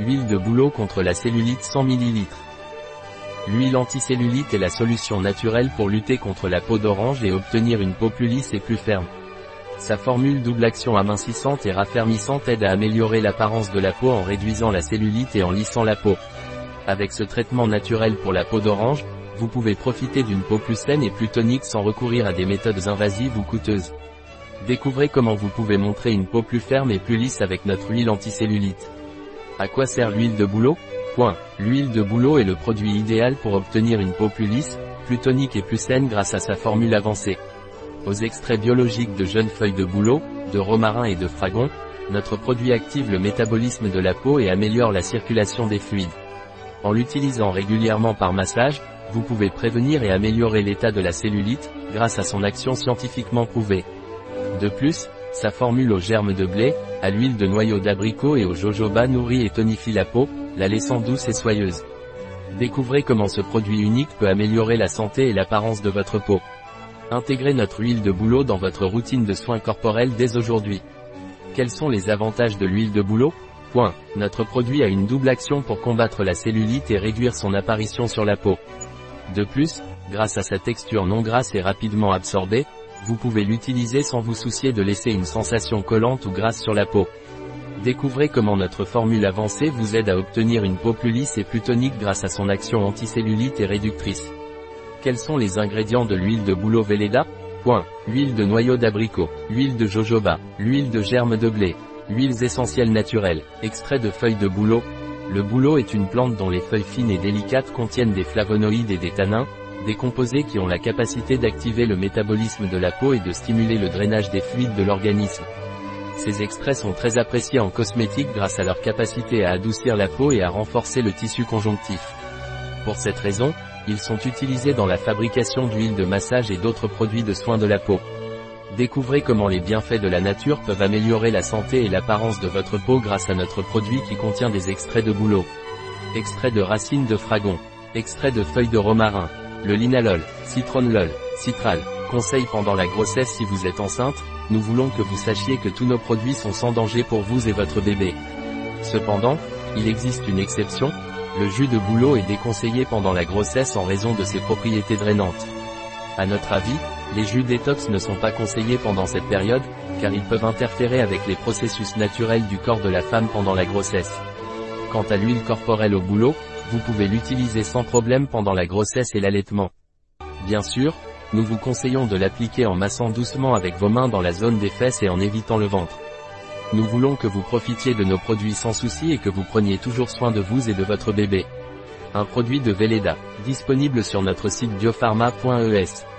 Huile de bouleau contre la cellulite 100 ml. L'huile anticellulite est la solution naturelle pour lutter contre la peau d'orange et obtenir une peau plus lisse et plus ferme. Sa formule double action amincissante et raffermissante aide à améliorer l'apparence de la peau en réduisant la cellulite et en lissant la peau. Avec ce traitement naturel pour la peau d'orange, vous pouvez profiter d'une peau plus saine et plus tonique sans recourir à des méthodes invasives ou coûteuses. Découvrez comment vous pouvez montrer une peau plus ferme et plus lisse avec notre huile anticellulite. À quoi sert l'huile de bouleau? Point. L'huile de bouleau est le produit idéal pour obtenir une peau plus lisse, plus tonique et plus saine grâce à sa formule avancée. Aux extraits biologiques de jeunes feuilles de bouleau, de romarin et de fragon, notre produit active le métabolisme de la peau et améliore la circulation des fluides. En l'utilisant régulièrement par massage, vous pouvez prévenir et améliorer l'état de la cellulite, grâce à son action scientifiquement prouvée. De plus, sa formule aux germes de blé, à l'huile de noyau d'abricot et au jojoba nourrit et tonifie la peau, la laissant douce et soyeuse. Découvrez comment ce produit unique peut améliorer la santé et l'apparence de votre peau. Intégrez notre huile de bouleau dans votre routine de soins corporels dès aujourd'hui. Quels sont les avantages de l'huile de bouleau? Point. Notre produit a une double action pour combattre la cellulite et réduire son apparition sur la peau. De plus, grâce à sa texture non grasse et rapidement absorbée, vous pouvez l'utiliser sans vous soucier de laisser une sensation collante ou grasse sur la peau. Découvrez comment notre formule avancée vous aide à obtenir une peau plus lisse et plus tonique grâce à son action anticellulite et réductrice. Quels sont les ingrédients de l'huile de bouleau Velleda Point. Huile de noyau d'abricot, huile de jojoba, l'huile de germe de blé, huiles essentielles naturelles, extrait de feuilles de bouleau. Le bouleau est une plante dont les feuilles fines et délicates contiennent des flavonoïdes et des tanins, des composés qui ont la capacité d'activer le métabolisme de la peau et de stimuler le drainage des fluides de l'organisme. Ces extraits sont très appréciés en cosmétique grâce à leur capacité à adoucir la peau et à renforcer le tissu conjonctif. Pour cette raison, ils sont utilisés dans la fabrication d'huile de massage et d'autres produits de soins de la peau. Découvrez comment les bienfaits de la nature peuvent améliorer la santé et l'apparence de votre peau grâce à notre produit qui contient des extraits de bouleau. Extrait de racines de fragon. Extrait de feuilles de romarin le linalol, citronlol, citral. Conseil pendant la grossesse si vous êtes enceinte, nous voulons que vous sachiez que tous nos produits sont sans danger pour vous et votre bébé. Cependant, il existe une exception, le jus de bouleau est déconseillé pendant la grossesse en raison de ses propriétés drainantes. À notre avis, les jus détox ne sont pas conseillés pendant cette période, car ils peuvent interférer avec les processus naturels du corps de la femme pendant la grossesse. Quant à l'huile corporelle au bouleau, vous pouvez l'utiliser sans problème pendant la grossesse et l'allaitement. Bien sûr, nous vous conseillons de l'appliquer en massant doucement avec vos mains dans la zone des fesses et en évitant le ventre. Nous voulons que vous profitiez de nos produits sans souci et que vous preniez toujours soin de vous et de votre bébé. Un produit de Velleda, disponible sur notre site biopharma.es.